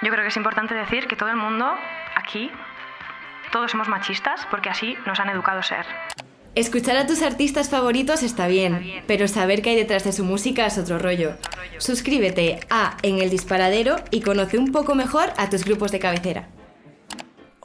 Yo creo que es importante decir que todo el mundo aquí, todos somos machistas porque así nos han educado a ser. Escuchar a tus artistas favoritos está bien, pero saber qué hay detrás de su música es otro rollo. Suscríbete a En el Disparadero y conoce un poco mejor a tus grupos de cabecera.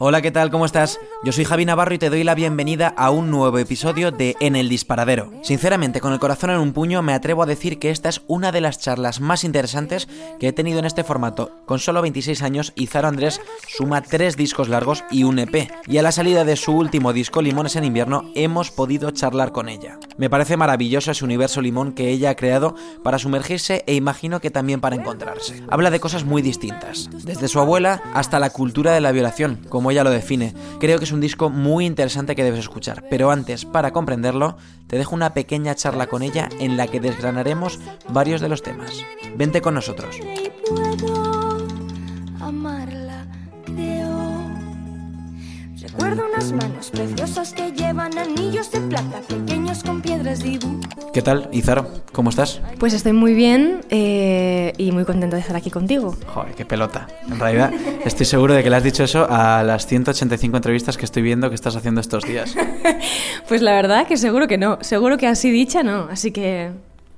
Hola, ¿qué tal? ¿Cómo estás? Yo soy Javi Navarro y te doy la bienvenida a un nuevo episodio de En el Disparadero. Sinceramente, con el corazón en un puño, me atrevo a decir que esta es una de las charlas más interesantes que he tenido en este formato. Con solo 26 años, Izaro Andrés suma tres discos largos y un EP. Y a la salida de su último disco, Limones en invierno, hemos podido charlar con ella. Me parece maravilloso ese universo limón que ella ha creado para sumergirse e imagino que también para encontrarse. Habla de cosas muy distintas, desde su abuela hasta la cultura de la violación, como ella lo define. Creo que es un disco muy interesante que debes escuchar, pero antes, para comprenderlo, te dejo una pequeña charla con ella en la que desgranaremos varios de los temas. Vente con nosotros. ¿Qué tal, Izaro? ¿Cómo estás? Pues estoy muy bien eh, y muy contento de estar aquí contigo. Joder, qué pelota. En realidad, estoy seguro de que le has dicho eso a las 185 entrevistas que estoy viendo que estás haciendo estos días. pues la verdad que seguro que no. Seguro que así dicha no. Así que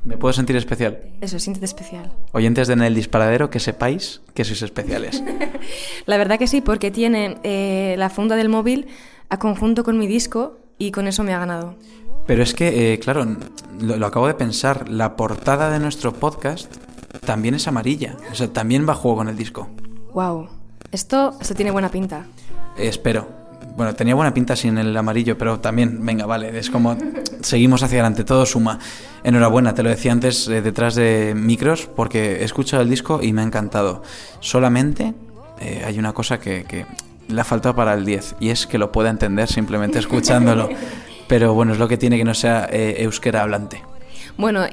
¿Me puedo sentir especial? Eso, siéntete especial. Oyentes de En el Disparadero, que sepáis que sois especiales. la verdad que sí, porque tiene eh, la funda del móvil a conjunto con mi disco y con eso me ha ganado. Pero es que, eh, claro, lo, acabo de pensar, la portada de nuestro podcast también es amarilla. O sea, también va a juego con el disco. Wow. Esto, esto tiene buena pinta. espero. Bueno, tenía buena pinta sin el amarillo, pero también, venga, vale, es como seguimos hacia adelante, todo suma. Enhorabuena, te lo decía antes eh, detrás de micros, porque he escuchado el disco y me ha encantado. Solamente eh, hay una cosa que, le ha faltado para el 10, y es que lo pueda entender simplemente escuchándolo. Pero bueno, es lo que tiene que no sea eh, euskera hablante. Bueno,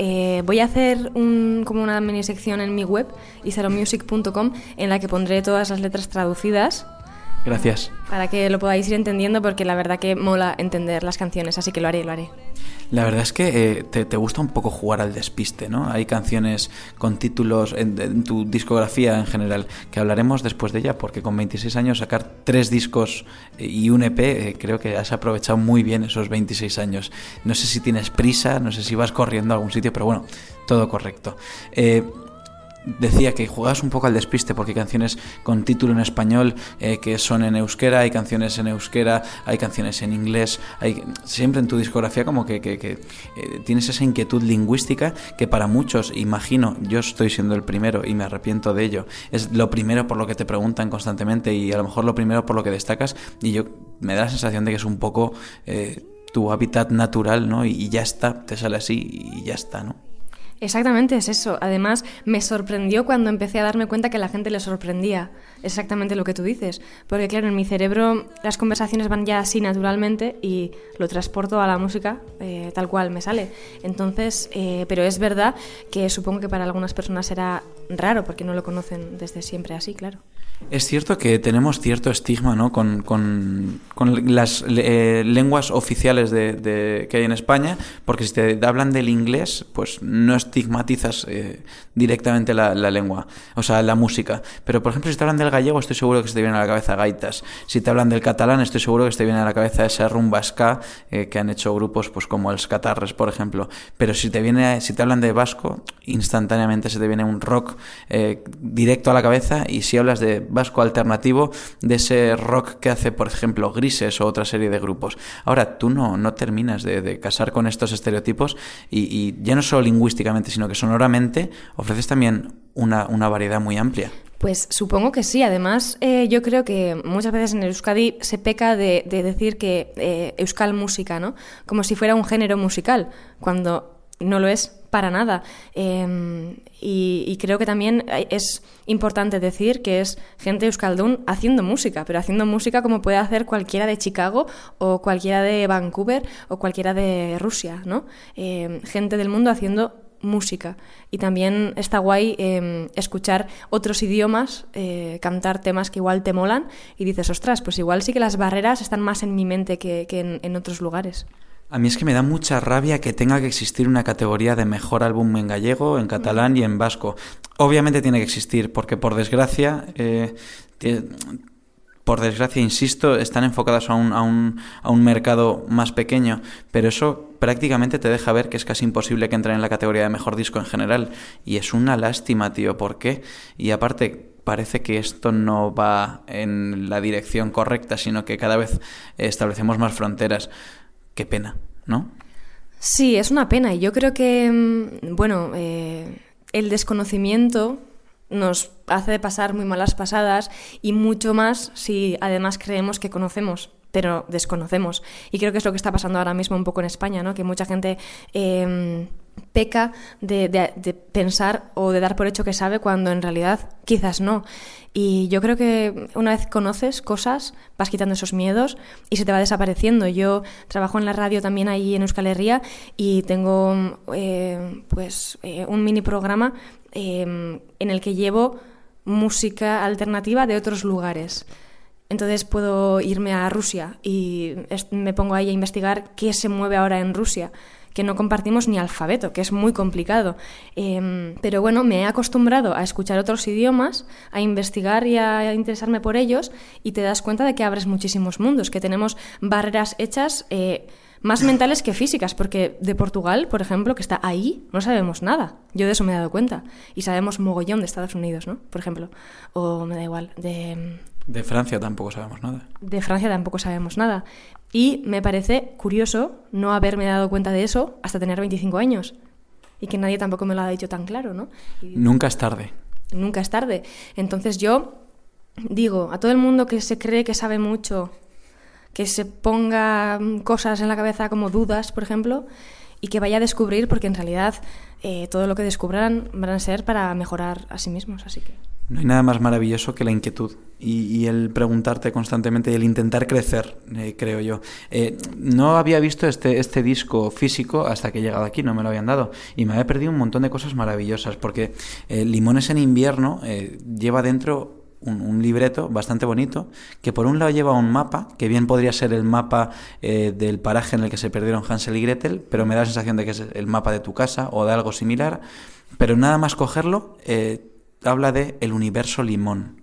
voy a hacer como una mini sección en mi web, isaromusic.com, en la que pondré todas las letras traducidas Gracias. Para que lo podáis ir entendiendo, porque la verdad que mola entender las canciones, así que lo haré, lo haré. La verdad es que eh, te, gusta un poco jugar al despiste, ¿no? Hay canciones con títulos en, tu discografía en general, que hablaremos después de ella, porque con 26 años sacar tres discos eh, y un EP, eh, creo que has aprovechado muy bien esos 26 años. No sé si tienes prisa, no sé si vas corriendo a algún sitio, pero bueno, todo correcto decía que jugabas un poco al despiste porque hay canciones con título en español eh, que son en euskera, hay canciones en euskera, hay canciones en inglés, hay siempre en tu discografía como que, eh, tienes esa inquietud lingüística que para muchos, imagino, yo estoy siendo el primero y me arrepiento de ello, es lo primero por lo que te preguntan constantemente y a lo mejor lo primero por lo que destacas y yo me da la sensación de que es un poco eh, tu hábitat natural, ¿no? y ya está, te sale así y ya está, ¿no? Exactamente es eso. Además, me sorprendió cuando empecé a darme cuenta que la gente le sorprendía exactamente lo que tú dices. Porque claro, en mi cerebro las conversaciones van ya así naturalmente y lo transporto a la música eh, tal cual me sale. Entonces, eh, pero es verdad que supongo que para algunas personas será raro porque no lo conocen desde siempre así, claro. Es cierto que tenemos cierto estigma ¿no? con, con, con las eh, lenguas oficiales de, que hay en España, porque si te hablan del inglés, pues no estigmatizas eh, directamente la, lengua, o sea, la música. Pero, por ejemplo, si te hablan del gallego, estoy seguro que se te viene a la cabeza gaitas. Si te hablan del catalán, estoy seguro que se te viene a la cabeza esa rumba ska eh, que han hecho grupos pues como el Catarres, por ejemplo. Pero si te, viene, si te hablan de vasco, instantáneamente se te viene un rock directo a la cabeza y si hablas de vasco alternativo de ese rock que hace, por ejemplo, Grises o otra serie de grupos. Ahora, tú no, no terminas de, casar con estos estereotipos y, ya no solo lingüísticamente, sino que sonoramente ofreces también una, variedad muy amplia. Pues supongo que sí. Además, eh, yo creo que muchas veces en el Euskadi se peca de, decir que eh, Euskal música, ¿no? Como si fuera un género musical, cuando no lo es para nada. Em, y, creo que también es importante decir que es gente euskaldun haciendo música, pero haciendo música como puede hacer cualquiera de Chicago o cualquiera de Vancouver o cualquiera de Rusia, ¿no? Em, gente del mundo haciendo música. Y también está guay em, escuchar otros idiomas, eh, cantar temas que igual te molan y dices, ostras, pues igual sí que las barreras están más en mi mente que, en otros lugares. A mí es que me da mucha rabia que tenga que existir una categoría de mejor álbum en gallego, en catalán y en vasco. Obviamente tiene que existir, porque por desgracia, eh, por desgracia, insisto, están enfocadas a un, a, un, a un mercado más pequeño, pero eso prácticamente te deja ver que es casi imposible que entren en la categoría de mejor disco en general. Y es una lástima, tío, ¿por qué? Y aparte, parece que esto no va en la dirección correcta, sino que cada vez establecemos más fronteras. Qué pena, ¿no? Sí, es una pena. Y yo creo que, mm, bueno, eh, el desconocimiento nos hace pasar muy malas pasadas y mucho más si además creemos que conocemos pero desconocemos. Y creo que es lo que está pasando ahora mismo un poco en España, ¿no? que mucha gente eh, peca de, de, pensar o de dar por hecho que sabe cuando en realidad quizás no. Y yo creo que una vez conoces cosas, vas quitando esos miedos y se te va desapareciendo. Yo trabajo en la radio también ahí en Euskal Herria y tengo eh, pues eh, un mini programa eh, en el que llevo música alternativa de otros lugares. Entonces puedo irme a Rusia y me pongo ahí a investigar qué se mueve ahora en Rusia que no compartimos ni alfabeto, que es muy complicado. Em, pero bueno, me he acostumbrado a escuchar otros idiomas, a investigar y a interesarme por ellos y te das cuenta de que abres muchísimos mundos, que tenemos barreras hechas eh, más mentales que físicas, porque de Portugal, por ejemplo, que está ahí, no sabemos nada. Yo de eso me he dado cuenta. Y sabemos mogollón de Estados Unidos, ¿no? Por ejemplo. O me da igual, de... De Francia tampoco sabemos nada. De Francia tampoco sabemos nada. Y me parece curioso no haberme dado cuenta de eso hasta tener 25 años. Y que nadie tampoco me lo ha dicho tan claro, ¿no? nunca es tarde. Nunca es tarde. Entonces yo digo a todo el mundo que se cree que sabe mucho, que se ponga cosas en la cabeza como dudas, por ejemplo, y que vaya a descubrir, porque en realidad eh, todo lo que descubran van a ser para mejorar a sí mismos. Así que. No hay nada más maravilloso que la inquietud y, el preguntarte constantemente y el intentar crecer, eh, creo yo. Eh, no había visto este, este disco físico hasta que he llegado aquí, no me lo habían dado. Y me había perdido un montón de cosas maravillosas, porque eh, Limones en invierno lleva dentro un, libreto bastante bonito, que por un lado lleva un mapa, que bien podría ser el mapa del paraje en el que se perdieron Hansel y Gretel, pero me da la sensación de que es el mapa de tu casa o de algo similar. Pero nada más cogerlo, habla de el universo limón.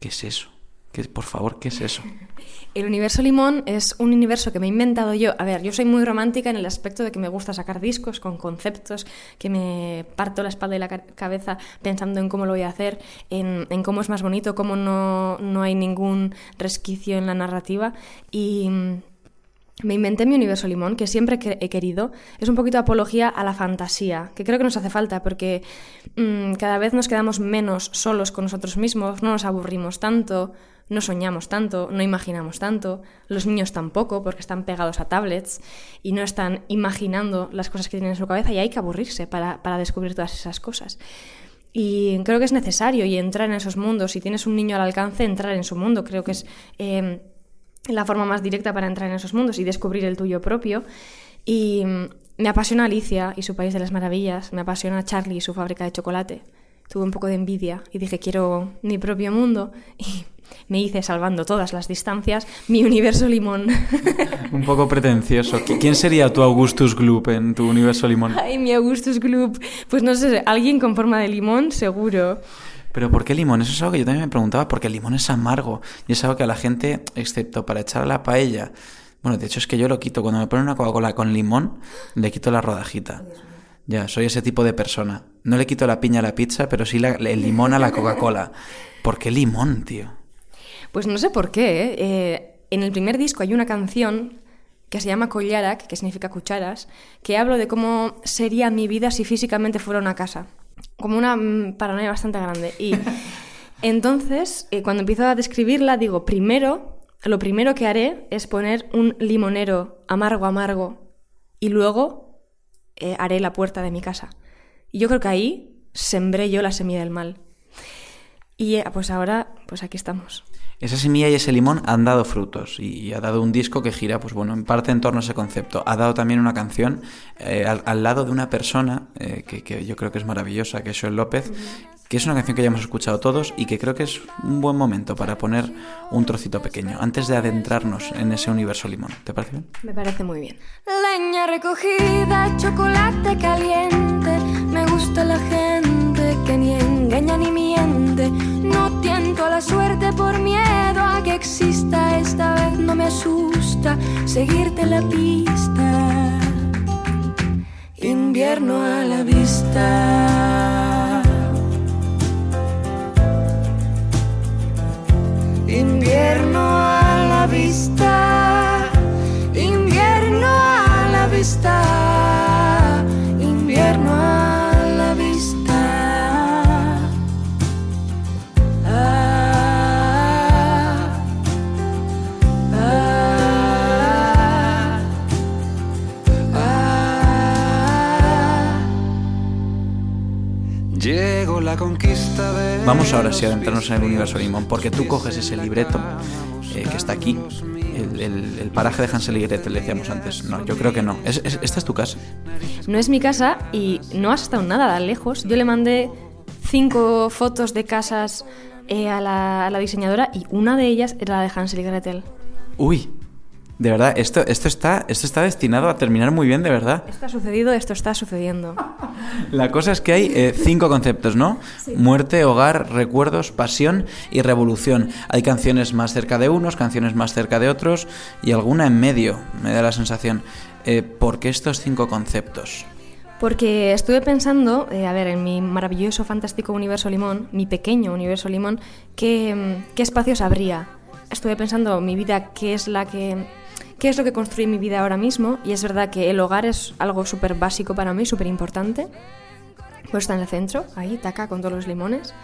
¿Qué es eso? ¿Qué, por favor, ¿qué es eso? El universo limón es un universo que me he inventado yo. A ver, yo soy muy romántica en el aspecto de que me gusta sacar discos con conceptos, que me parto la espalda y la cabeza pensando en cómo lo voy a hacer, en, en cómo es más bonito, cómo no, no hay ningún resquicio en la narrativa. Y me inventé mi universo limón, que siempre he querido. Es un poquito apología a la fantasía, que creo que nos hace falta, porque mm, cada vez nos quedamos menos solos con nosotros mismos, no nos aburrimos tanto, no soñamos tanto, no imaginamos tanto, los niños tampoco, porque están pegados a tablets y no están imaginando las cosas que tienen en su cabeza y hay que aburrirse para, para descubrir todas esas cosas. Y creo que es necesario y entrar en esos mundos. Si tienes un niño al alcance, entrar en su mundo. Creo que es eh, la forma más directa para entrar en esos mundos y descubrir el tuyo propio. Y mm, me apasiona Alicia y su País de las Maravillas, me apasiona Charlie y su fábrica de chocolate. Tuve un poco de envidia y dije, quiero mi propio mundo. Y me hice, salvando todas las distancias, mi universo limón. Un poco pretencioso. ¿Quién sería tu Augustus Gloop en tu universo limón? Ay, mi Augustus Gloop. Pues no sé, alguien con forma de limón, seguro. Pero ¿por qué limón? Eso es algo que yo también me preguntaba, porque el limón es amargo y es algo que a la gente, excepto para echar a la paella, bueno, de hecho es que yo lo quito, cuando me ponen una Coca-Cola con limón, le quito la rodajita. Ya, soy ese tipo de persona. No le quito la piña a la pizza, pero sí el limón a la Coca-Cola. ¿Por qué limón, tío? Pues no sé por qué. ¿eh? Eh, en el primer disco hay una canción que se llama Collarak, que significa cucharas, que hablo de cómo sería mi vida si físicamente fuera una casa como una mm, paranoia bastante grande. Y entonces, eh, cuando empiezo a describirla, digo, primero, lo primero que haré es poner un limonero amargo, amargo, y luego eh, haré la puerta de mi casa. Y yo creo que ahí sembré yo la semilla del mal. Y eh, pues ahora, pues aquí estamos. Esa semilla y ese limón han dado frutos y ha dado un disco que gira, pues bueno, en parte en torno a ese concepto. Ha dado también una canción eh, al, lado de una persona eh, que, yo creo que es maravillosa, que es Joel López, que es una canción que ya hemos escuchado todos y que creo que es un buen momento para poner un trocito pequeño, antes de adentrarnos en ese universo limón. ¿Te parece bien? Me parece muy bien. Leña recogida, chocolate caliente. Me gusta la gente que ni engaña ni miente. No tiento a la suerte por miedo a que exista. Esta vez no me asusta seguirte la pista. Invierno a la vista. Vamos ahora sí a adentrarnos en el universo limón, porque tú coges ese libreto eh, que está aquí, el, el- el paraje de Hansel y Gretel, decíamos antes. No, yo creo que no. Es- es- esta es tu casa. No es mi casa y no has estado nada lejos. Yo le mandé cinco fotos de casas eh, a, la, a la diseñadora y una de ellas era la de Hansel y Gretel. Uy, de verdad, esto, esto, está, esto está destinado a terminar muy bien, de verdad. Esto ha sucedido, esto está sucediendo. La cosa es que hay eh, cinco conceptos, ¿no? Muerte, hogar, recuerdos, pasión y revolución. Hay canciones más cerca de unos, canciones más cerca de otros y alguna en medio, me da la sensación. Eh, ¿Por qué estos cinco conceptos? Porque estuve pensando, eh, a ver, en mi maravilloso, fantástico universo limón, mi pequeño universo limón, ¿qué, mm, qué espacios habría? Estuve pensando mi vida, qué es la que... ¿Qué es lo que construye mi vida ahora mismo? Y es verdad que el hogar es algo súper básico para mí, súper importante. Pues está en el centro, ahí, taca, con todos los limones.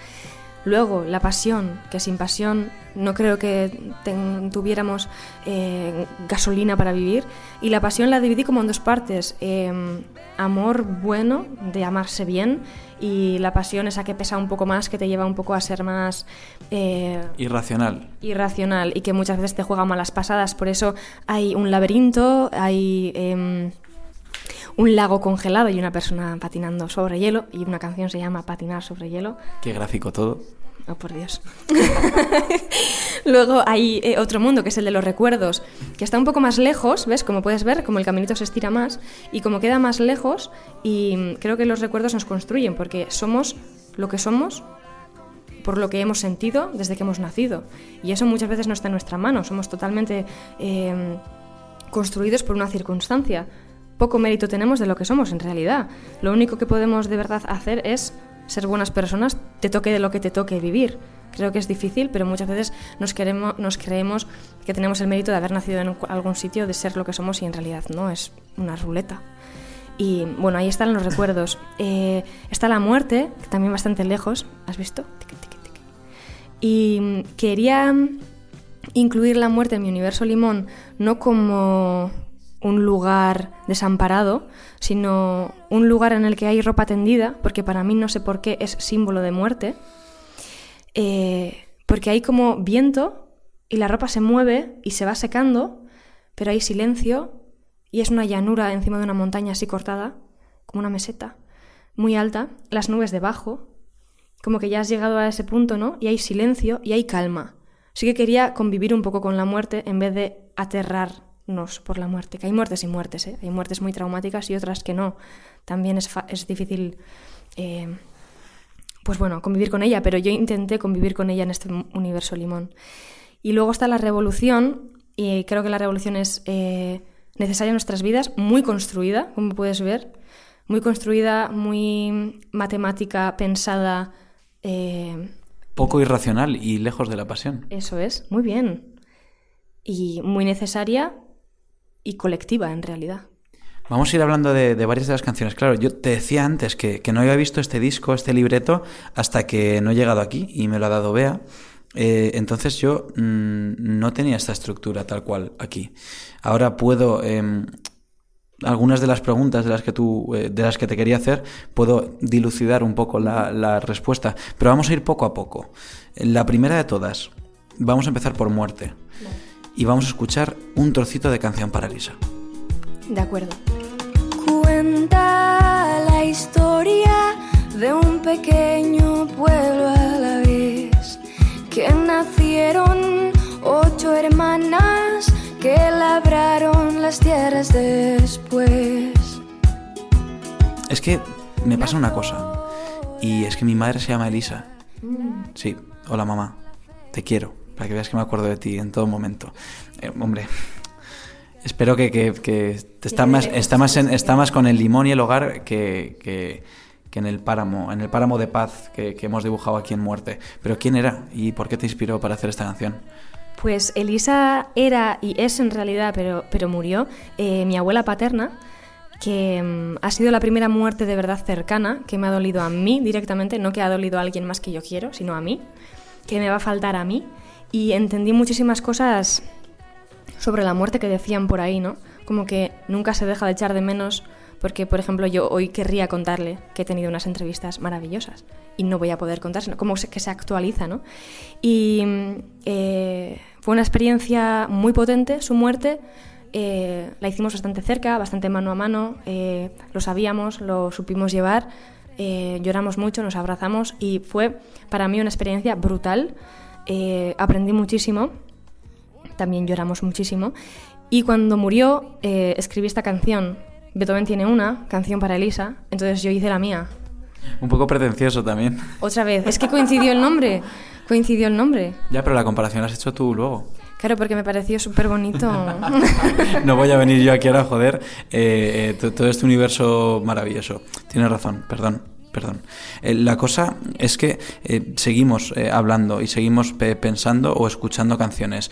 Luego, la pasión, que sin pasión no creo que ten- tuviéramos eh, gasolina para vivir. Y la pasión la dividí como en dos partes. eh, amor bueno, de amarse bien, y la pasión esa que pesa un poco más, que te lleva un poco a ser más... eh, Irracional. irracional y que muchas veces te juega malas pasadas. Por eso hay un laberinto, hay em, un lago congelado y una persona patinando sobre hielo y una canción se llama Patinar sobre hielo. Qué gráfico todo. Oh, por Dios. Luego hay eh, otro mundo, que es el de los recuerdos, que está un poco más lejos, ¿ves? Como puedes ver, como el caminito se estira más, y como queda más lejos, y mm, creo que los recuerdos nos construyen, porque somos lo que somos por lo que hemos sentido desde que hemos nacido. Y eso muchas veces no está en nuestra mano, somos totalmente eh, construidos por una circunstancia. Poco mérito tenemos de lo que somos en realidad. Lo único que podemos de verdad hacer es ser buenas personas, te toque de lo que te toque vivir. Creo que es difícil, pero muchas veces nos, queremos, nos creemos que tenemos el mérito de haber nacido en algún sitio, de ser lo que somos y en realidad no, es una ruleta. Y bueno, ahí están los recuerdos. Eh, está la muerte, también bastante lejos, ¿has visto? Y mm, quería incluir la muerte en mi universo limón no como un lugar desamparado, sino un lugar en el que hay ropa tendida, porque para mí no sé por qué es símbolo de muerte, eh, porque hay como viento y la ropa se mueve y se va secando, pero hay silencio y es una llanura encima de una montaña así cortada, como una meseta, muy alta, las nubes debajo, como que ya has llegado a ese punto, ¿no? Y hay silencio y hay calma. Sí que quería convivir un poco con la muerte en vez de aterrarnos por la muerte, que hay muertes y muertes, ¿eh? Hay muertes muy traumáticas y otras que no. También es, es difícil, eh, pues bueno, convivir con ella, pero yo intenté convivir con ella en este universo limón. Y luego está la revolución, y creo que la revolución es eh, necesaria en nuestras vidas, muy construida, como puedes ver, muy construida, muy matemática, pensada. eh, Poco irracional y lejos de la pasión. eso es, muy bien. Y muy necesaria y colectiva en realidad. Vamos a ir hablando de, de varias de las canciones. Claro, yo te decía antes que, que no había visto este disco, este libreto, hasta que no he llegado aquí y me lo ha dado Bea. Eh, entonces yo mm, no tenía esta estructura tal cual aquí. Ahora puedo em, algunas de las preguntas de las que tú eh, de las que te quería hacer puedo dilucidar un poco la, la respuesta, pero vamos a ir poco a poco. La primera de todas, vamos a empezar por muerte y vamos a escuchar un trocito de canción para Lisa. De acuerdo. Cuenta la historia de un pequeño pueblo a la vez, que nacieron ocho hermanas que labraron las tierras después. Es que me pasa una cosa. Y es que mi madre se llama Elisa. Sí, hola mamá. Te quiero. Para que veas que me acuerdo de ti en todo momento. Eh, hombre, espero que, que, que te está más, está, más en- está más con el limón y el hogar que, que- que en el páramo, en el páramo de paz que, que hemos dibujado aquí en Muerte. Pero ¿quién era? ¿Y por qué te inspiró para hacer esta canción? Pues Elisa era y es en realidad, pero, pero murió, eh, mi abuela paterna, que mm, ha sido la primera muerte de verdad cercana, que me ha dolido a mí directamente, no que ha dolido a alguien más que yo quiero, sino a mí, que me va a faltar a mí. Y entendí muchísimas cosas sobre la muerte que decían por ahí, ¿no? Como que nunca se deja de echar de menos, porque, por ejemplo, yo hoy querría contarle que he tenido unas entrevistas maravillosas y no voy a poder contárselo, como que se actualiza, ¿no? Y eh, fue una experiencia muy potente, su muerte. eh, la hicimos bastante cerca, bastante mano a mano, eh, lo sabíamos, lo supimos llevar, lloramos mucho, nos abrazamos y fue para mí una experiencia brutal. Eh, aprendí muchísimo también lloramos muchísimo. Y cuando murió, eh, escribí esta canción. Beethoven tiene una, canción para Elisa, entonces yo hice la mía. Un poco pretencioso también. Otra vez, es que coincidió el nombre, coincidió el nombre. Ya, pero la comparación la has hecho tú luego. Claro, porque me pareció súper bonito. No voy a venir yo aquí ahora a joder eh, to- todo este universo maravilloso. Tienes razón, perdón, perdón. Eh, la cosa es que eh, seguimos eh, hablando y seguimos pe- pensando o escuchando canciones.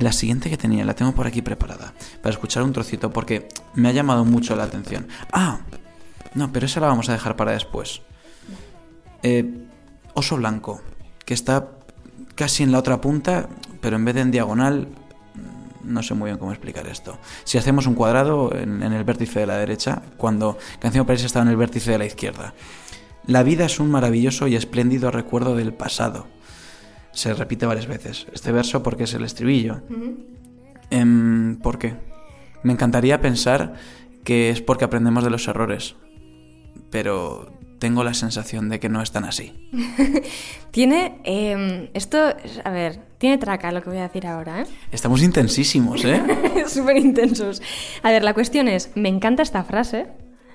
La siguiente que tenía la tengo por aquí preparada para escuchar un trocito porque me ha llamado mucho la atención. Ah, no, pero esa la vamos a dejar para después. Oso blanco, que está casi en la otra punta, pero en vez de en diagonal, no sé muy bien cómo explicar esto. Si hacemos un cuadrado en, en el vértice de la derecha, cuando Canción París estaba en el vértice de la izquierda. La vida es un maravilloso y espléndido recuerdo del pasado. Se repite varias veces este verso porque es el estribillo. Em, ¿Por qué? Me encantaría pensar que es porque aprendemos de los errores, pero tengo la sensación de que no es tan así. tiene, eh, esto, a ver, tiene traca lo que voy a decir ahora, ¿eh? Estamos intensísimos, ¿eh? Súper intensos. A ver, la cuestión es, me encanta esta frase,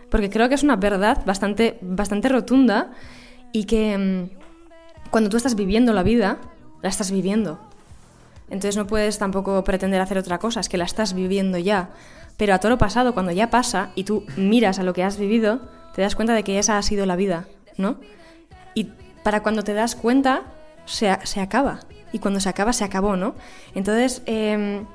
porque creo que es una verdad bastante, bastante rotunda y que mm, cuando tú estás viviendo la vida, la estás viviendo. Entonces no puedes tampoco pretender hacer otra cosa, es que la estás viviendo ya. Pero a todo lo pasado, cuando ya pasa y tú miras a lo que has vivido, te das cuenta de que esa ha sido la vida, ¿no? Y para cuando te das cuenta, se, se acaba. Y cuando se acaba, se acabó, ¿no? Entonces, em,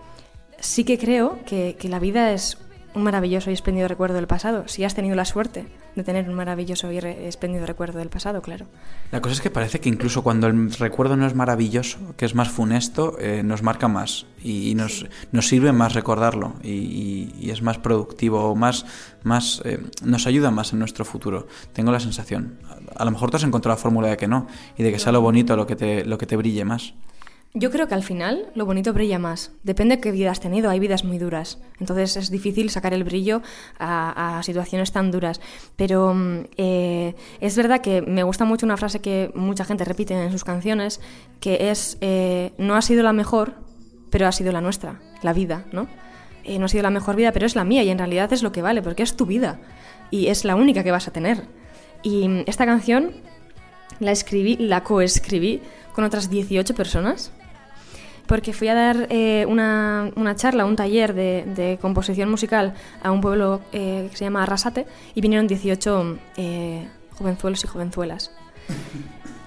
sí que creo que, que la vida es un maravilloso y espléndido recuerdo del pasado. Si has tenido la suerte de tener un maravilloso y re- espléndido recuerdo del pasado, claro. La cosa es que parece que incluso cuando el recuerdo no es maravilloso, que es más funesto, eh, nos marca más y, y nos, nos sirve más recordarlo y, y- y es más productivo o más, más eh, nos ayuda más en nuestro futuro. Tengo la sensación. A, a lo mejor tú has encontrado la fórmula de que no y de que sea lo bonito lo que te, lo que te brille más. Yo creo que al final lo bonito brilla más. Depende de qué vida has tenido. Hay vidas muy duras. Entonces es difícil sacar el brillo a, a situaciones tan duras. Pero mm, eh, es verdad que me gusta mucho una frase que mucha gente repite en sus canciones, que es, eh, no ha sido la mejor, pero ha sido la nuestra, la vida, ¿no? Eh, no ha sido la mejor vida, pero es la mía y en realidad es lo que vale, porque es tu vida y es la única que vas a tener. Y mm, esta canción la escribí, la coescribí con otras 18 personas porque fui a dar eh, una, una charla, un taller de, de composición musical a un pueblo eh, que se llama Arrasate y vinieron 18 eh, jovenzuelos y jovenzuelas.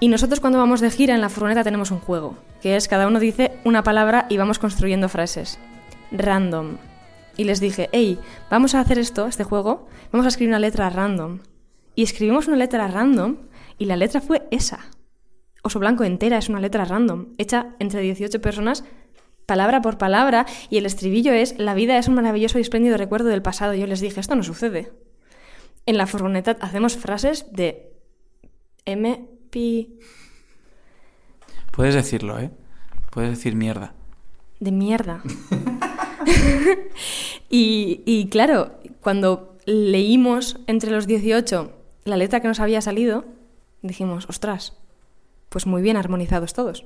Y nosotros cuando vamos de gira en la furgoneta tenemos un juego, que es cada uno dice una palabra y vamos construyendo frases. Random. Y les dije, hey, vamos a hacer esto, este juego, vamos a escribir una letra random. Y escribimos una letra random y la letra fue esa. Oso Blanco entera es una letra random, hecha entre 18 personas, palabra por palabra, y el estribillo es, la vida es un maravilloso y espléndido recuerdo del pasado. Yo les dije, esto no sucede. En la furgoneta hacemos frases de M, P, Puedes decirlo, ¿eh? Puedes decir mierda. de mierda. y, y claro, cuando leímos entre los 18 la letra que nos había salido, dijimos, ostras, pues muy bien armonizados todos.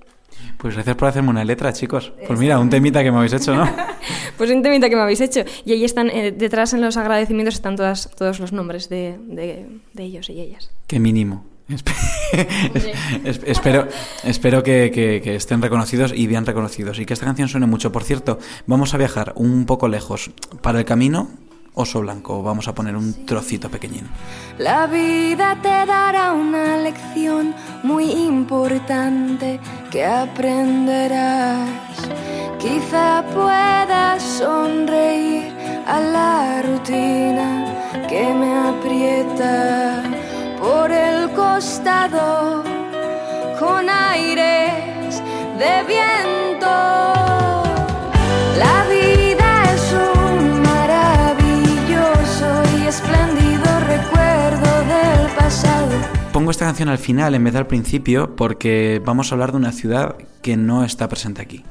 Pues gracias por hacerme una letra, chicos. Pues mira, un temita que me habéis hecho, ¿no? pues un temita que me habéis hecho. Y ahí están, eh, detrás en los agradecimientos están todas, todos los nombres de, de, de ellos y ellas. Qué mínimo. espero espero que, que, estén reconocidos y bien reconocidos y que esta canción suene mucho. Por cierto, vamos a viajar un poco lejos. Para el camino oso blanco. Vamos a poner un trocito pequeñín. La vida te dará una lección muy importante que aprenderás. Quizá puedas sonreír a la rutina que me aprieta por el costado con aires de viento. Pongo esta canción al final en vez del principio porque vamos a hablar de una ciudad que no está presente aquí.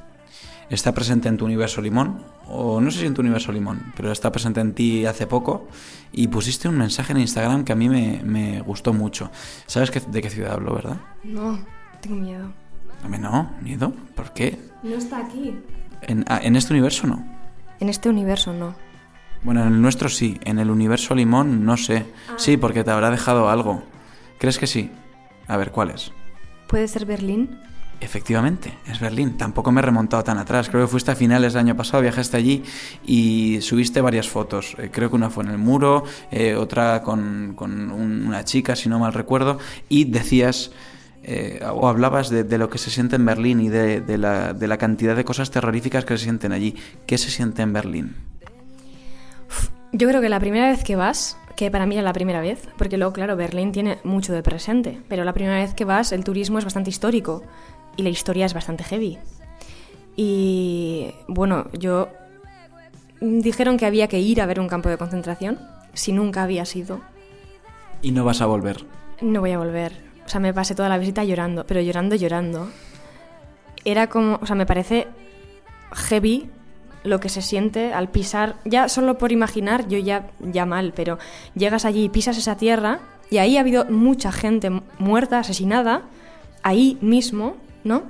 Está presente en tu universo limón, o no sé si en tu universo limón, pero está presente en ti hace poco y pusiste un mensaje en Instagram que a mí me, gustó mucho. ¿Sabes de qué ciudad hablo, verdad? No, tengo miedo. ¿A mí no? ¿Miedo? ¿Por qué? No está aquí. En, ah, en este universo no. En este universo no. Bueno, en el nuestro sí, en el universo limón no sé. Ah. Sí, porque te habrá dejado algo. ¿Crees que sí? A ver, ¿cuál es? ¿Puede ser Berlín? Efectivamente, es Berlín. Tampoco me he remontado tan atrás. Creo que fuiste a finales del año pasado, viajaste allí y subiste varias fotos. Eh, creo que una fue en el muro, eh, otra con, una chica, si no mal recuerdo, y decías... Eh, o hablabas de, lo que se siente en Berlín y de, la, de la cantidad de cosas terroríficas que se sienten allí. ¿Qué se siente en Berlín? Yo creo que la primera vez que vas, que para mí era la primera vez, porque luego, claro, Berlín tiene mucho de presente, pero la primera vez que vas el turismo es bastante histórico y la historia es bastante heavy. Y bueno, yo dijeron que había que ir a ver un campo de concentración, si nunca había sido. ¿Y no vas a volver? No voy a volver. O sea, me pasé toda la visita llorando, pero llorando, llorando. Era como, o sea, me parece heavy lo que se siente al pisar, ya solo por imaginar, yo ya, ya mal, pero llegas allí y pisas esa tierra y ahí ha habido mucha gente muerta, asesinada, ahí mismo, ¿no?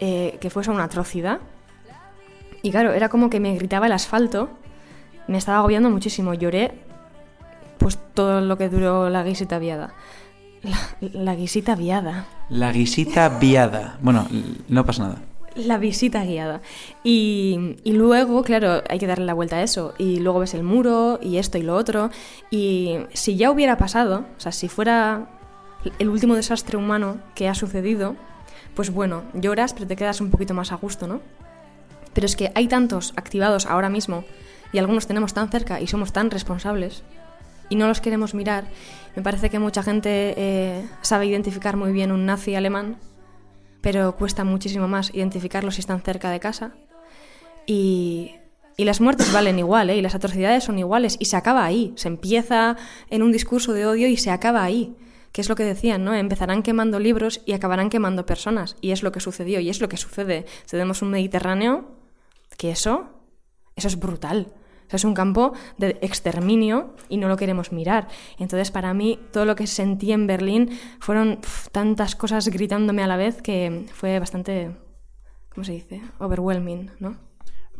Eh, que fuese una atrocidad. Y claro, era como que me gritaba el asfalto, me estaba agobiando muchísimo, lloré pues todo lo que duró la guisita viada. La, la guisita viada. La guisita viada. Bueno, no pasa nada la visita guiada. Y, luego, claro, hay que darle la vuelta a eso. Y luego ves el muro y esto y lo otro. Y si ya hubiera pasado, o sea, si fuera el último desastre humano que ha sucedido, pues bueno, lloras, pero te quedas un poquito más a gusto, ¿no? Pero es que hay tantos activados ahora mismo y algunos tenemos tan cerca y somos tan responsables y no los queremos mirar. Me parece que mucha gente eh, sabe identificar muy bien un nazi alemán pero cuesta muchísimo más identificarlos si están cerca de casa. Y, y las muertes valen igual, ¿eh? y las atrocidades son iguales, y se acaba ahí. Se empieza en un discurso de odio y se acaba ahí. Que es lo que decían, ¿no? Empezarán quemando libros y acabarán quemando personas. Y es lo que sucedió, y es lo que sucede. Tenemos un Mediterráneo que eso, eso es brutal es un campo de exterminio y no lo queremos mirar. Entonces, para mí, todo lo que sentí en Berlín fueron tantas cosas gritándome a la vez que fue bastante, ¿cómo se dice? Overwhelming, ¿no?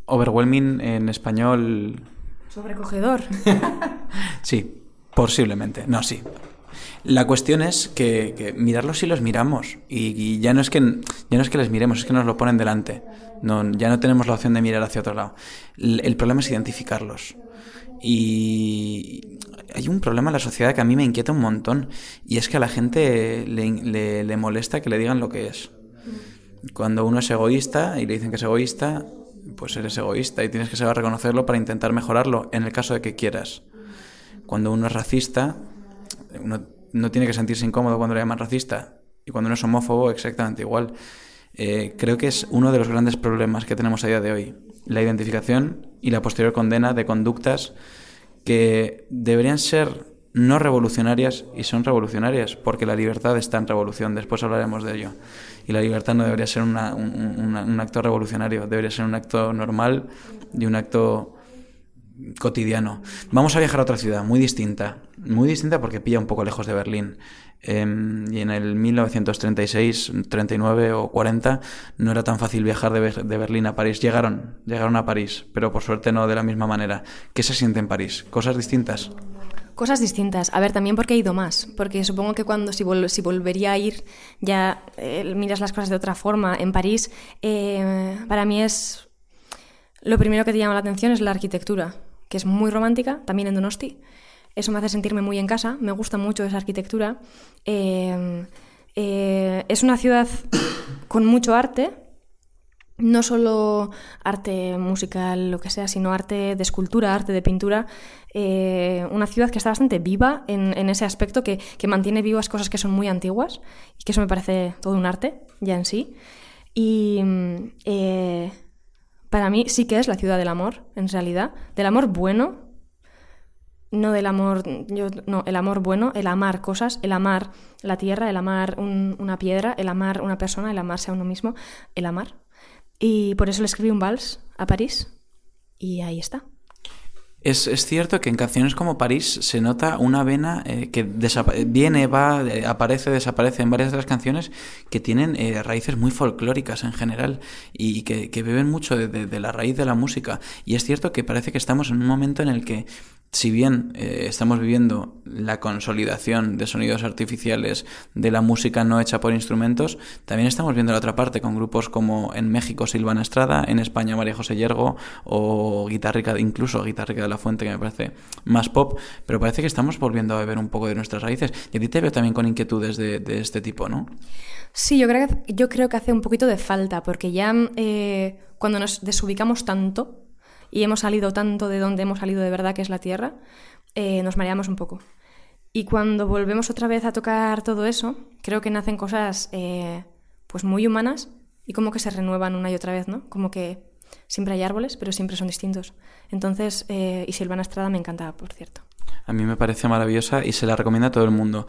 Overwhelming en español. Sobrecogedor. sí, posiblemente. No, sí. La cuestión es que, mirarlos si los miramos. Y, ya, no es que, ya no es que les miremos, es que nos lo ponen delante. No, ya no tenemos la opción de mirar hacia otro lado. El, problema es identificarlos. Y hay un problema en la sociedad que a mí me inquieta un montón. Y es que a la gente le, le molesta que le digan lo que es. Cuando uno es egoísta y le dicen que es egoísta, pues eres egoísta y tienes que saber reconocerlo para intentar mejorarlo en el caso de que quieras. Cuando uno es racista, uno no tiene que sentirse incómodo cuando le llaman racista. Y cuando uno es homófobo, exactamente igual. Eh, creo que es uno de los grandes problemas que tenemos a día de hoy. La identificación y la posterior condena de conductas que deberían ser no revolucionarias y son revolucionarias, porque la libertad está en revolución, después hablaremos de ello. Y la libertad no debería ser un, un, acto revolucionario, debería ser un acto normal y un acto cotidiano. Vamos a viajar a otra ciudad, muy distinta. Muy distinta porque pilla un poco lejos de Berlín. Em, y en el 1936, 39 o 40 no era tan fácil viajar de, Berlín a París. Llegaron, llegaron a París, pero por suerte no de la misma manera. ¿Qué se siente en París? ¿Cosas distintas? Cosas distintas. A ver, también porque he ido más. Porque supongo que cuando si, si volvería a ir ya eh, miras las cosas de otra forma. En París, eh, para mí es... Lo primero que te llama la atención es la arquitectura, que es muy romántica, también en Donosti. Eso me hace sentirme muy en casa, me gusta mucho esa arquitectura. Eh, eh, es una ciudad con mucho arte, no solo arte musical, lo que sea, sino arte de escultura, arte de pintura. Eh, una ciudad que está bastante viva en, ese aspecto, que, que, mantiene vivas cosas que son muy antiguas y que eso me parece todo un arte ya en sí. Y eh, para mí sí que es la ciudad del amor, en realidad, del amor bueno, no del amor, yo, no, el amor bueno, el amar cosas, el amar la tierra, el amar un, una piedra, el amar una persona, el amarse a uno mismo, el amar. Y por eso le escribí un vals a París y ahí está. Es, es, cierto que en canciones como París se nota una vena eh, que viene, va, aparece, desaparece en varias de las canciones que tienen eh, raíces muy folclóricas en general y que, que beben mucho de, de, de, la raíz de la música. Y es cierto que parece que estamos en un momento en el que si bien eh, estamos viviendo la consolidación de sonidos artificiales de la música no hecha por instrumentos, también estamos viendo la otra parte con grupos como en México Silvana Estrada, en España María José Yergo o Guitarrica, incluso Guitarrica la Fuente, que me parece más pop, pero parece que estamos volviendo a beber un poco de nuestras raíces. Y a ti te veo también con inquietudes de, de este tipo, ¿no? Sí, yo creo, que, yo creo que hace un poquito de falta, porque ya eh, cuando nos desubicamos tanto, y hemos salido tanto de donde hemos salido de verdad, que es la Tierra, eh, nos mareamos un poco. Y cuando volvemos otra vez a tocar todo eso, creo que nacen cosas eh, pues muy humanas y como que se renuevan una y otra vez, ¿no? Como que siempre hay árboles, pero siempre son distintos. Entonces, eh, y Silvana Estrada me encantaba, por cierto. A mí me parece maravillosa y se la recomienda a todo el mundo.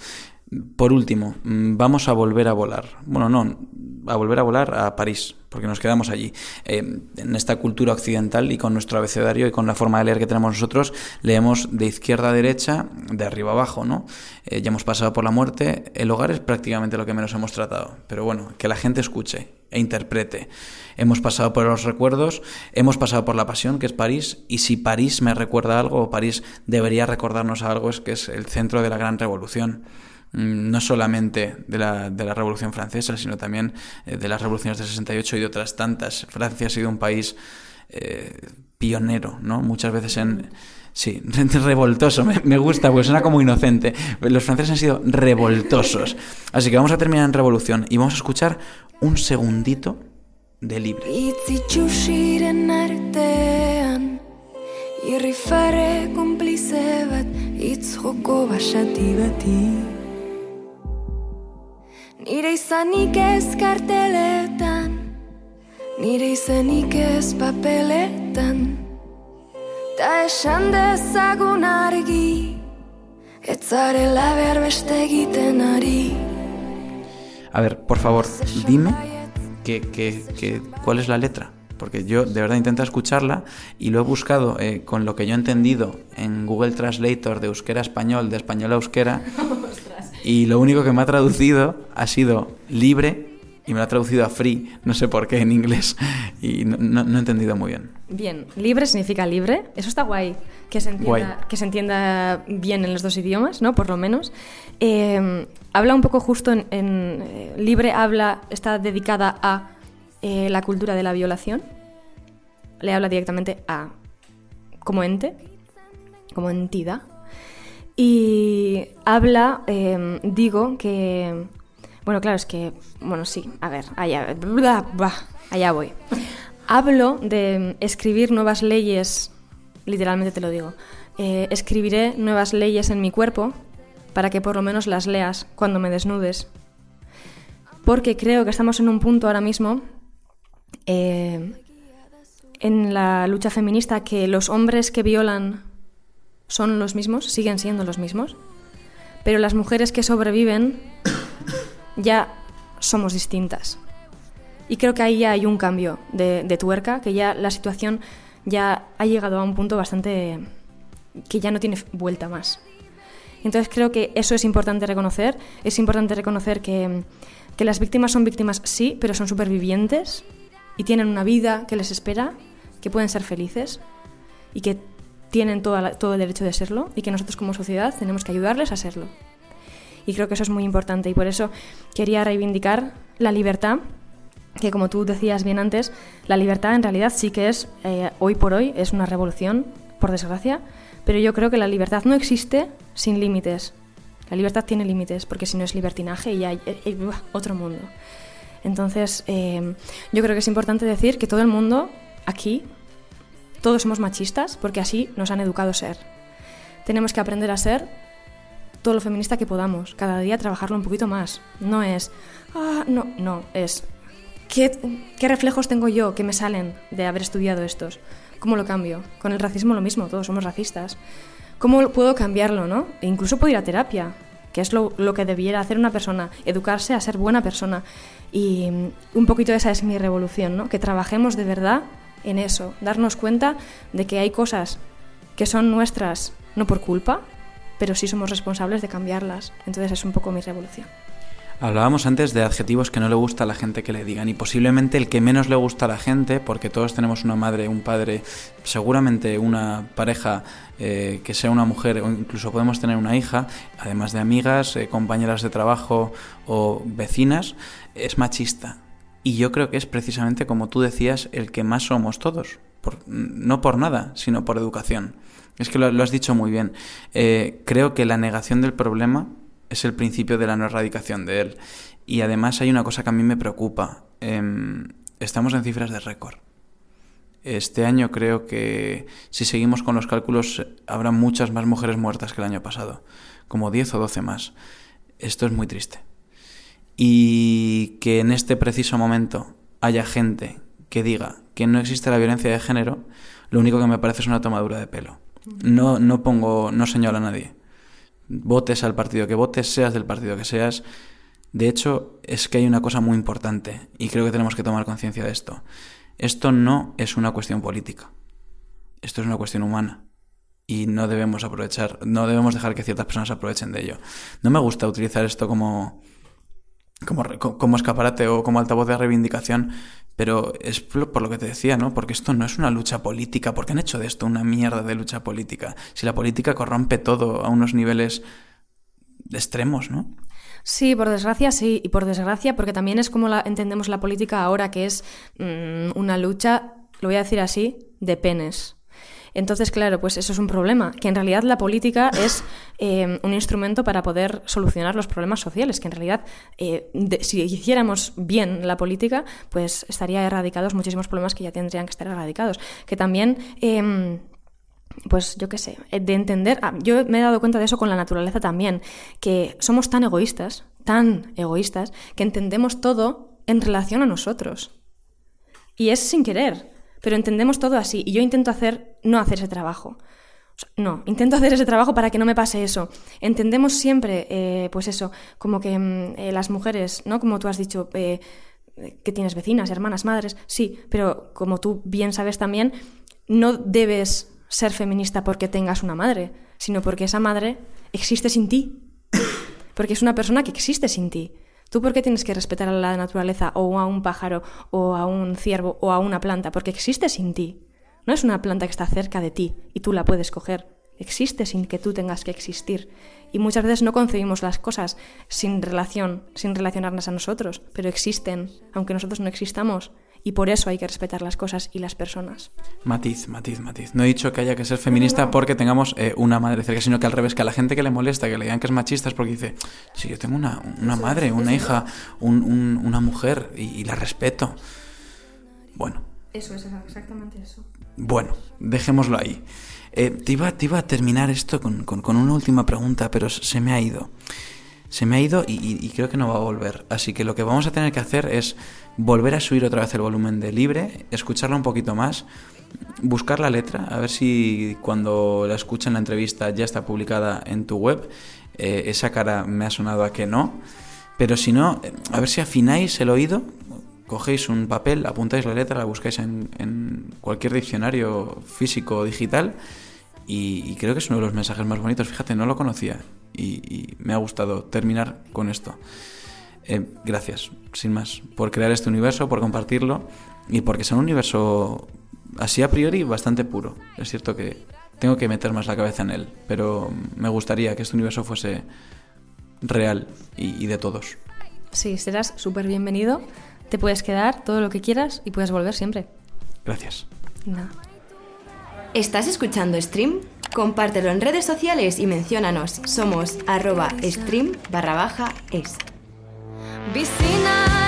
Por último, mm, vamos a volver a volar. Bueno, no, a volver a volar a París, porque nos quedamos allí. Eh, en esta cultura occidental y con nuestro abecedario y con la forma de leer que tenemos nosotros, leemos de izquierda a derecha, de arriba a abajo, ¿no? Eh, ya hemos pasado por la muerte, el hogar es prácticamente lo que menos hemos tratado, pero bueno, que la gente escuche e interprete. Hemos pasado por los recuerdos, hemos pasado por la pasión, que es París, y si París me recuerda algo, o París debería recordarnos algo, es que es el centro de la gran revolución. Mm, no solamente de la, de la Revolución Francesa, sino también eh, de las revoluciones de 68 y de otras tantas. Francia ha sido un país eh, pionero, ¿no? Muchas veces en... Sí, revoltoso, me, gusta, porque suena como inocente. Los franceses han sido revoltosos. Así que vamos a terminar en revolución y vamos a escuchar un segundito de libre. Nire izanik ez karteletan Nire izanik ez papeletan. Ta esan dezagun argi behar beste egiten ari. A ver, por favor, dime que, que, que, cuál es la letra porque yo de verdad intento escucharla y lo he buscado eh, con lo que yo he entendido en Google Translator de euskera a español, de español a euskera, y lo único que me ha traducido ha sido libre y me lo ha traducido a free, no sé por qué en inglés, y no, no, no he entendido muy bien. Bien, libre significa libre, eso está guay, que se entienda, guay. Que se entienda bien en los dos idiomas, ¿no? Por lo menos. Eh, habla un poco justo en, en eh, libre, habla, está dedicada a eh, la cultura de la violación. Le habla directamente a como ente, como entidad. Y habla, eh, digo que... Bueno, claro, es que... Bueno, sí, a ver, allá, bla, allá voy. Hablo de escribir nuevas leyes, literalmente te lo digo. Eh, escribiré nuevas leyes en mi cuerpo para que por lo menos las leas cuando me desnudes. Porque creo que estamos en un punto ahora mismo eh, en la lucha feminista que los hombres que violan son los mismos, siguen siendo los mismos, pero las mujeres que sobreviven ya somos distintas. Y creo que ahí ya hay un cambio de, de tuerca, que ya la situación ya ha llegado a un punto bastante que ya no tiene vuelta más. Entonces creo que eso es importante reconocer. Es importante reconocer que, que las víctimas son víctimas, sí, pero son supervivientes y tienen una vida que les espera, que pueden ser felices y que tienen todo, todo el derecho de serlo y que nosotros como sociedad tenemos que ayudarles a serlo. Y creo que eso es muy importante y por eso quería reivindicar la libertad, que como tú decías bien antes, la libertad en realidad sí que es, eh, hoy por hoy, es una revolución, por desgracia, pero yo creo que la libertad no existe sin límites. La libertad tiene límites, porque si no es libertinaje y hay, otro mundo. Entonces, eh, yo creo que es importante decir que todo el mundo aquí, todos somos machistas, porque así nos han educado a ser. Tenemos que aprender a ser todo lo feminista que podamos, cada día trabajarlo un poquito más. No es, ah, no, no, es, ¿qué, ¿qué reflejos tengo yo que me salen de haber estudiado estos? ¿Cómo lo cambio? Con el racismo lo mismo, todos somos racistas. ¿Cómo puedo cambiarlo, no? E incluso puedo ir a terapia, que es lo, lo, que debiera hacer una persona, educarse a ser buena persona. Y mm, un poquito esa es mi revolución, ¿no? Que trabajemos de verdad en eso, darnos cuenta de que hay cosas que son nuestras no por culpa, pero sí somos responsables de cambiarlas. Entonces es un poco mi revolución. Hablábamos antes de adjetivos que no le gusta a la gente que le digan y posiblemente el que menos le gusta a la gente, porque todos tenemos una madre, un padre, seguramente una pareja eh, que sea una mujer o incluso podemos tener una hija, además de amigas, eh, compañeras de trabajo o vecinas, es machista. Y yo creo que es precisamente como tú decías el que más somos todos, no por nada, sino por educación. Es que lo, has dicho muy bien. Eh, creo que la negación del problema es el principio de la no erradicación de él. Y además hay una cosa que a mí me preocupa. Em, estamos en cifras de récord. Este año creo que si seguimos con los cálculos habrá muchas más mujeres muertas que el año pasado, como 10 o 12 más. Esto es muy triste. Y que en este preciso momento haya gente que diga que no existe la violencia de género, lo único que me parece es una tomadura de pelo. No, no pongo, no señalo a nadie votes al partido que votes, seas del partido que seas. De hecho, es que hay una cosa muy importante y creo que tenemos que tomar conciencia de esto. Esto no es una cuestión política. Esto es una cuestión humana. Y no debemos aprovechar, no debemos dejar que ciertas personas aprovechen de ello. No me gusta utilizar esto como, como, como escaparate o como altavoz de reivindicación, pero es por lo que te decía, ¿no? Porque esto no es una lucha política. ¿Por qué han hecho de esto una mierda de lucha política? Si la política corrompe todo a unos niveles extremos, ¿no? Sí, por desgracia sí, y por desgracia porque también es como la, entendemos la política ahora, que es mmm, una lucha, lo voy a decir así, de penes. Entonces, claro, pues eso es un problema, que en realidad la política es eh, un instrumento para poder solucionar los problemas sociales, que en realidad eh, de, si hiciéramos bien la política, pues estaría erradicados muchísimos problemas que ya tendrían que estar erradicados. Que también... Eh, pues yo qué sé, de entender, ah, yo me he dado cuenta de eso con la naturaleza también, que somos tan egoístas, tan egoístas, que entendemos todo en relación a nosotros. Y es sin querer. Pero entendemos todo así y yo intento hacer, no hacer ese trabajo. no, intento hacer ese trabajo para que no me pase eso. Entendemos siempre, eh, pues eso, como que mm, eh, las mujeres, ¿no? Como tú has dicho, eh, que tienes vecinas, hermanas, madres, sí, pero como tú bien sabes también, no debes ser feminista porque tengas una madre, sino porque esa madre existe sin ti. Porque es una persona que existe sin ti. ¿Tú por qué tienes que respetar a la naturaleza o a un pájaro o a un ciervo o a una planta? Porque existe sin ti. No es una planta que está cerca de ti y tú la puedes coger. Existe sin que tú tengas que existir. Y muchas veces no concebimos las cosas sin relación, sin relacionarnos a nosotros, pero existen, aunque nosotros no existamos y por eso hay que respetar las cosas y las personas. Matiz, matiz, matiz. No he dicho que haya que ser feminista porque tengamos eh, una madre cerca, sino que al revés, que a la gente que le molesta, que le digan que es machista es porque dice, si yo tengo una, una madre, una hija, un, un, una mujer y, y, la respeto. Bueno. Eso es exactamente eso. Bueno, dejémoslo ahí. Eh, te, iba, te, iba, a terminar esto con, con, con una última pregunta, pero se me ha ido se me ha ido y, y, creo que no va a volver. Así que lo que vamos a tener que hacer es volver a subir otra vez el volumen de libre, escucharla un poquito más, buscar la letra, a ver si cuando la escuchen la entrevista ya está publicada en tu web. Eh, esa cara me ha sonado a que no. Pero si no, a ver si afináis el oído, cogéis un papel, apuntáis la letra, la buscáis en, en cualquier diccionario físico o digital y, creo que es uno de los mensajes más bonitos. Fíjate, no lo conocía y, me ha gustado terminar con esto. Eh, gracias, sin más, por crear este universo, por compartirlo y porque es un universo así a priori bastante puro. Es cierto que tengo que meter más la cabeza en él, pero me gustaría que este universo fuese real y, de todos. Sí, serás súper bienvenido. Te puedes quedar todo lo que quieras y puedes volver siempre. Gracias. ¿Estás escuchando Stream? Compártelo en redes sociales y menciónanos. Somos arroba stream barra baja es. Piscina.